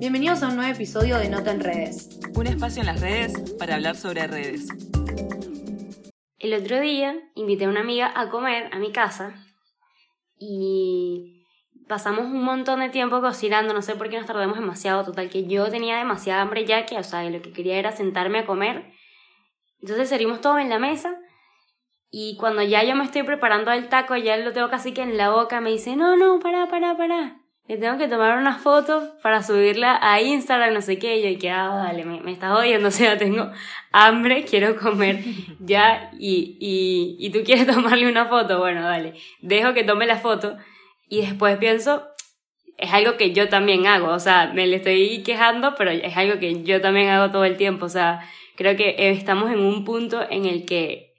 Bienvenidos a un nuevo episodio de Nota en Redes. Un espacio en las redes para hablar sobre redes. El otro día invité a una amiga a comer a mi casa y pasamos un montón de tiempo cocinando, no sé por qué nos tardamos demasiado, total que yo tenía demasiada hambre ya que, o sea, lo que quería era sentarme a comer. Entonces servimos todo en la mesa y cuando ya yo me estoy preparando el taco, ya lo tengo casi que en la boca, me dice, no, no, para, para, para le tengo que tomar una foto para subirla a Instagram, no sé qué, y yo, que, ah, dale, me, me estás odiando, o sea, tengo hambre, quiero comer ya, y, y, y tú quieres tomarle una foto, bueno, dale, dejo que tome la foto, y después pienso, es algo que yo también hago, o sea, me le estoy quejando, pero es algo que yo también hago todo el tiempo, o sea, creo que estamos en un punto en el que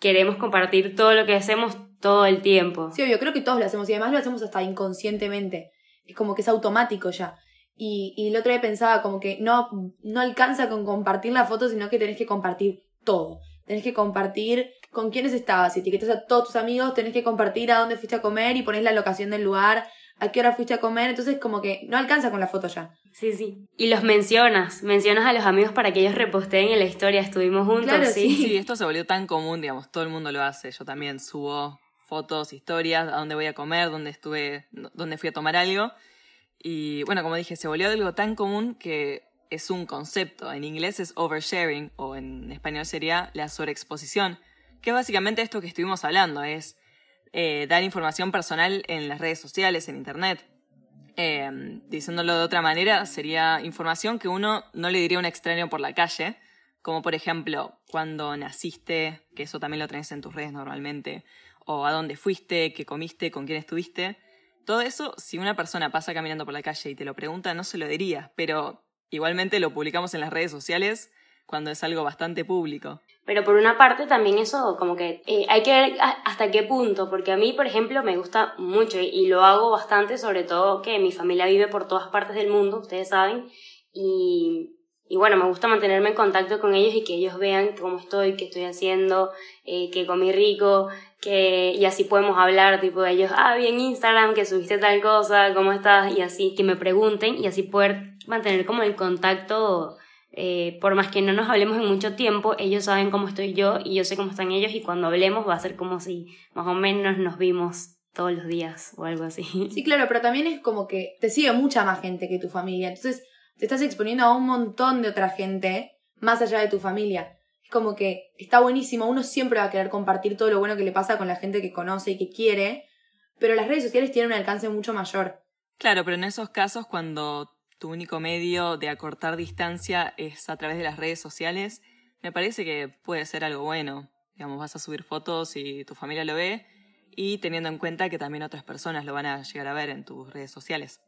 queremos compartir todo lo que hacemos todo el tiempo. Sí, yo creo que todos lo hacemos y además lo hacemos hasta inconscientemente. Es como que es automático ya. Y, y el otro día pensaba como que no, no alcanza con compartir la foto, sino que tenés que compartir todo. Tenés que compartir con quiénes estabas. Si etiquetas a todos tus amigos, tenés que compartir a dónde fuiste a comer y pones la locación del lugar, a qué hora fuiste a comer. Entonces, como que no alcanza con la foto ya. Sí, sí. Y los mencionas. Mencionas a los amigos para que ellos reposteen en la historia. Estuvimos juntos, Claro, sí. Sí, esto se volvió tan común, digamos, todo el mundo lo hace. Yo también subo fotos, historias, a dónde voy a comer, dónde estuve, dónde fui a tomar algo. Y bueno, como dije, se volvió algo tan común que es un concepto. En inglés es oversharing o en español sería la sobreexposición, que es básicamente esto que estuvimos hablando, es eh, dar información personal en las redes sociales, en Internet. Eh, diciéndolo de otra manera, sería información que uno no le diría a un extraño por la calle, como por ejemplo cuando naciste, que eso también lo tenés en tus redes normalmente, o a dónde fuiste, qué comiste, con quién estuviste. Todo eso, si una persona pasa caminando por la calle y te lo pregunta, no se lo dirías, pero igualmente lo publicamos en las redes sociales cuando es algo bastante público. Pero por una parte también eso como que eh, hay que ver hasta qué punto, porque a mí, por ejemplo, me gusta mucho y lo hago bastante, sobre todo que mi familia vive por todas partes del mundo, ustedes saben, y, y bueno, me gusta mantenerme en contacto con ellos y que ellos vean cómo estoy, qué estoy haciendo, eh, que comí rico, que y así podemos hablar, tipo de ellos, ah, vi en Instagram que subiste tal cosa, ¿cómo estás? Y así, que me pregunten y así poder mantener como el contacto eh, por más que no nos hablemos en mucho tiempo, ellos saben cómo estoy yo y yo sé cómo están ellos y cuando hablemos va a ser como si más o menos nos vimos todos los días o algo así. Sí, claro, pero también es como que te sigue mucha más gente que tu familia. Entonces te estás exponiendo a un montón de otra gente más allá de tu familia. Es como que está buenísimo, uno siempre va a querer compartir todo lo bueno que le pasa con la gente que conoce y que quiere, pero las redes sociales tienen un alcance mucho mayor. Claro, pero en esos casos cuando tu único medio de acortar distancia es a través de las redes sociales, me parece que puede ser algo bueno. Digamos, vas a subir fotos y tu familia lo ve y teniendo en cuenta que también otras personas lo van a llegar a ver en tus redes sociales.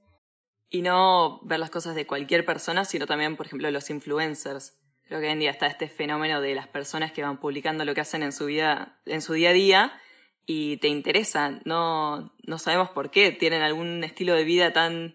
Y no ver las cosas de cualquier persona, sino también, por ejemplo, los influencers. Creo que hoy en día está este fenómeno de las personas que van publicando lo que hacen en su vida, en su día a día, y te interesan. No, no sabemos por qué. Tienen algún estilo de vida tan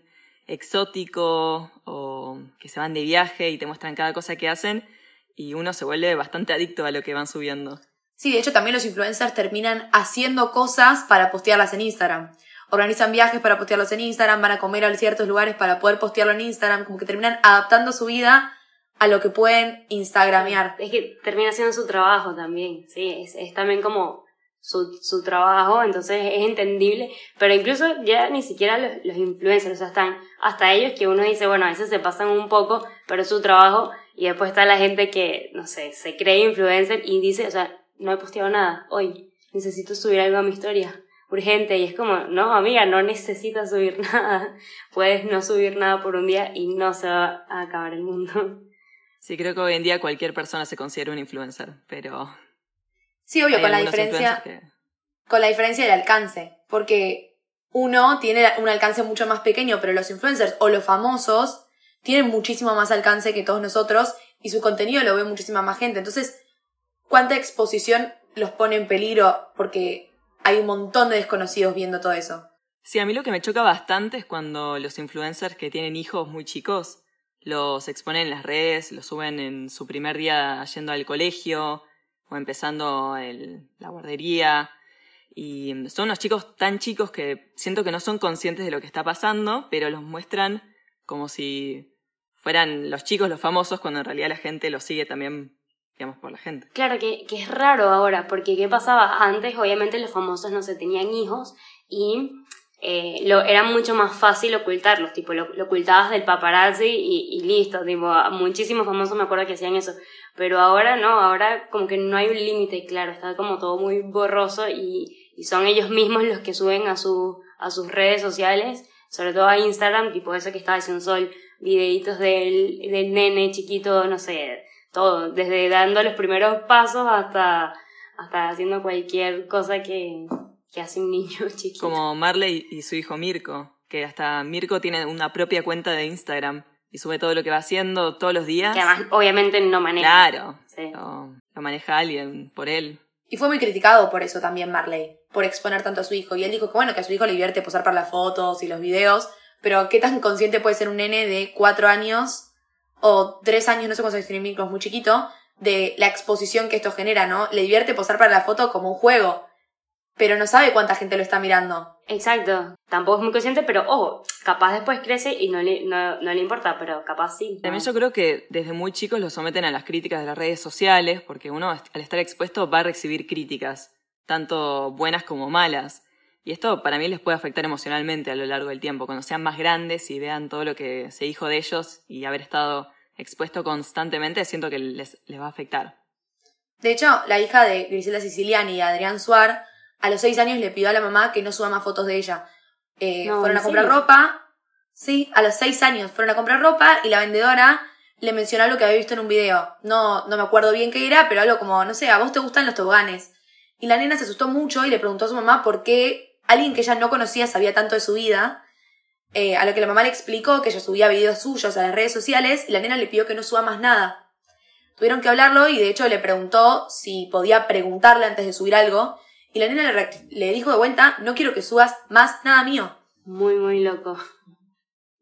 exótico o que se van de viaje y te muestran cada cosa que hacen y uno se vuelve bastante adicto a lo que van subiendo. Sí, de hecho también los influencers terminan haciendo cosas para postearlas en Instagram. Organizan viajes para postearlos en Instagram, van a comer a ciertos lugares para poder postearlo en Instagram, como que terminan adaptando su vida a lo que pueden instagramear. Es que termina siendo su trabajo también, sí, es, es también como su, su trabajo, entonces es entendible, pero incluso ya ni siquiera los, los influencers, o sea, están hasta ellos que uno dice, bueno, a veces se pasan un poco, pero es su trabajo, y después está la gente que, no sé, se cree influencer y dice, o sea, no he posteado nada hoy, necesito subir algo a mi historia, urgente, y es como, no, amiga, no necesitas subir nada, puedes no subir nada por un día y no se va a acabar el mundo. Sí, creo que hoy en día cualquier persona se considera un influencer, pero Sí, obvio, con la diferencia, que- con la diferencia del alcance, porque uno tiene un alcance mucho más pequeño, pero los influencers o los famosos tienen muchísimo más alcance que todos nosotros y su contenido lo ve muchísima más gente. Entonces, ¿cuánta exposición los pone en peligro? Porque hay un montón de desconocidos viendo todo eso. Sí, a mí lo que me choca bastante es cuando los influencers que tienen hijos muy chicos los exponen en las redes, los suben en su primer día yendo al colegio, o empezando el, la guardería. Y son unos chicos tan chicos que siento que no son conscientes de lo que está pasando, pero los muestran como si fueran los chicos los famosos, cuando en realidad la gente los sigue también, digamos, por la gente. Claro, que, que es raro ahora, porque ¿qué pasaba? Antes, obviamente, los famosos no se tenían hijos y eh, lo, era mucho más fácil ocultarlos, tipo, lo, lo ocultabas del paparazzi y, y, listo, tipo, muchísimos famosos me acuerdo que hacían eso, pero ahora no, ahora como que no hay un límite, claro, está como todo muy borroso y, y son ellos mismos los que suben a, su, a sus redes sociales, sobre todo a Instagram, tipo eso que estaba diciendo Sol, videitos del, del nene chiquito, no sé, todo, desde dando los primeros pasos hasta, hasta haciendo cualquier cosa que, que hace un niño chiquito. Como Marley y su hijo Mirko, que hasta Mirko tiene una propia cuenta de Instagram y sube todo lo que va haciendo todos los días. Que además obviamente no maneja. Claro, sí. lo, lo maneja alguien por él. Y fue muy criticado por eso también Marley, por exponer tanto a su hijo. Y él dijo que bueno, que a su hijo le divierte posar para las fotos y los videos, pero qué tan consciente puede ser un nene de cuatro años o tres años, no sé cuántos años tiene Mirko, es muy chiquito, de la exposición que esto genera, ¿no? Le divierte posar para la foto como un juego pero no sabe cuánta gente lo está mirando. Exacto. Tampoco es muy consciente, pero ojo, capaz después crece y no le, no, no le importa, pero capaz sí. También yo creo que desde muy chicos lo someten a las críticas de las redes sociales, porque uno al estar expuesto va a recibir críticas, tanto buenas como malas. Y esto para mí les puede afectar emocionalmente a lo largo del tiempo, cuando sean más grandes y vean todo lo que se dijo de ellos y haber estado expuesto constantemente, siento que les, les va a afectar. De hecho, la hija de Griselda Siciliani y Adrián Suar a los seis años le pidió a la mamá que no suba más fotos de ella. Eh, No, fueron a ¿en comprar serio? ropa. Sí, a los seis años fueron a comprar ropa y la vendedora le mencionó algo que había visto en un video. No, no me acuerdo bien qué era, pero algo como, no sé, a vos te gustan los toboganes. Y la nena se asustó mucho y le preguntó a su mamá por qué alguien que ella no conocía sabía tanto de su vida. Eh, a lo que la mamá le explicó que ella subía videos suyos a las redes sociales y la nena le pidió que no suba más nada. Tuvieron que hablarlo y de hecho le preguntó si podía preguntarle antes de subir algo. Y la nena le, dijo de vuelta, no quiero que subas más nada mío. Muy, muy loco.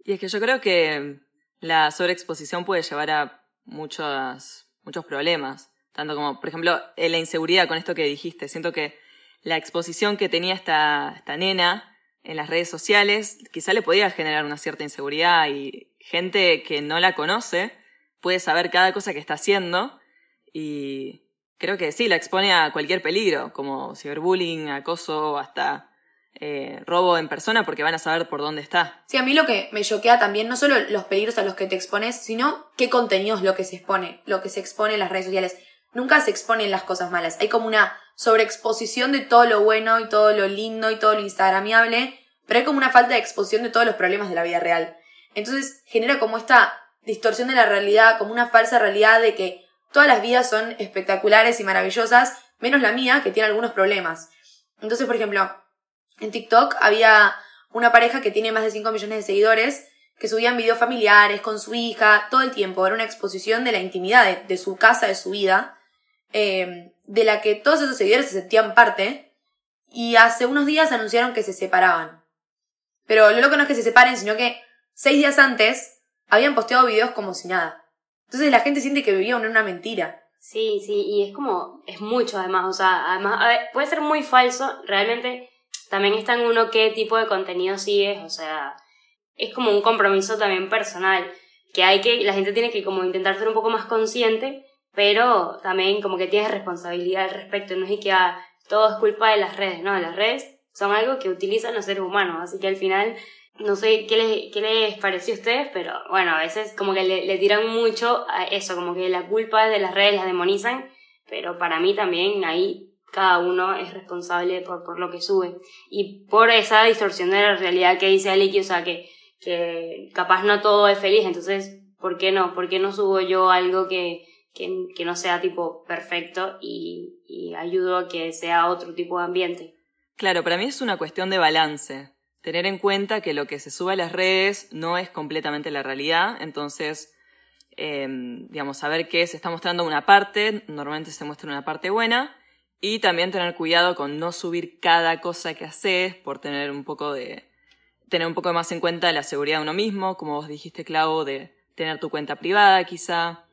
Y es que yo creo que la sobreexposición puede llevar a muchos, muchos problemas. Tanto como, por ejemplo, eh, la inseguridad con esto que dijiste. Siento que la exposición que tenía esta, esta nena en las redes sociales quizá le podía generar una cierta inseguridad y gente que no la conoce puede saber cada cosa que está haciendo y creo que sí, la expone a cualquier peligro, como ciberbullying, acoso, hasta eh, robo en persona, porque van a saber por dónde está. Sí, a mí lo que me choquea también, no solo los peligros a los que te expones, sino qué contenido es lo que se expone, lo que se expone en las redes sociales. Nunca se exponen las cosas malas. Hay como una sobreexposición de todo lo bueno y todo lo lindo y todo lo instagramiable, pero hay como una falta de exposición de todos los problemas de la vida real. Entonces genera como esta distorsión de la realidad, como una falsa realidad de que todas las vidas son espectaculares y maravillosas, menos la mía, que tiene algunos problemas. Entonces, por ejemplo, en TikTok había una pareja que tiene más de 5 millones de seguidores que subían videos familiares con su hija todo el tiempo. Era una exposición de la intimidad de, su casa, de su vida, eh, de la que todos esos seguidores se sentían parte. Y hace unos días anunciaron que se separaban. Pero lo loco no es que se separen, sino que seis días antes habían posteado videos como si nada. Entonces la gente siente que vivían en una mentira. Sí, sí, y es como, es mucho además, o sea, además, puede ser muy falso, realmente también está en uno qué tipo de contenido sigues, o sea, es como un compromiso también personal, que hay que, la gente tiene que como intentar ser un poco más consciente, pero también como que tienes responsabilidad al respecto, no es que ah, todo es culpa de las redes, no, las redes son algo que utilizan los seres humanos, así que al final no sé qué les, qué les pareció a ustedes, pero bueno, a veces como que le, le tiran mucho a eso, como que la culpa de las redes, las demonizan, pero para mí también ahí cada uno es responsable por, por lo que sube. Y por esa distorsión de la realidad que dice Aliki, o sea, que, que capaz no todo es feliz, entonces, ¿por qué no? ¿Por qué no subo yo algo que, que, que no sea tipo perfecto y, y ayudo a que sea otro tipo de ambiente? Claro, para mí es una cuestión de balance. Tener en cuenta que lo que se sube a las redes no es completamente la realidad, entonces, eh, digamos, saber que se está mostrando una parte, normalmente se muestra una parte buena, y también tener cuidado con no subir cada cosa que haces por tener un poco de, tener un poco más en cuenta la seguridad de uno mismo, como vos dijiste, Clau, de tener tu cuenta privada quizá,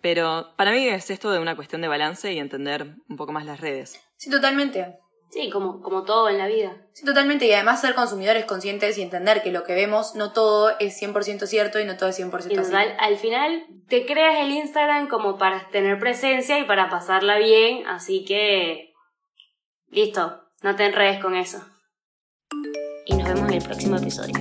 Pero para mí es esto de una cuestión de balance y entender un poco más las redes. Sí, totalmente. Sí, como, como todo en la vida. Sí, totalmente. Y además ser consumidores conscientes y entender que lo que vemos no todo es 100% cierto y no todo es 100% Y así. al final te creas el Instagram como para tener presencia y para pasarla bien, así que listo, no te enredes con eso. Y nos vemos en el próximo episodio.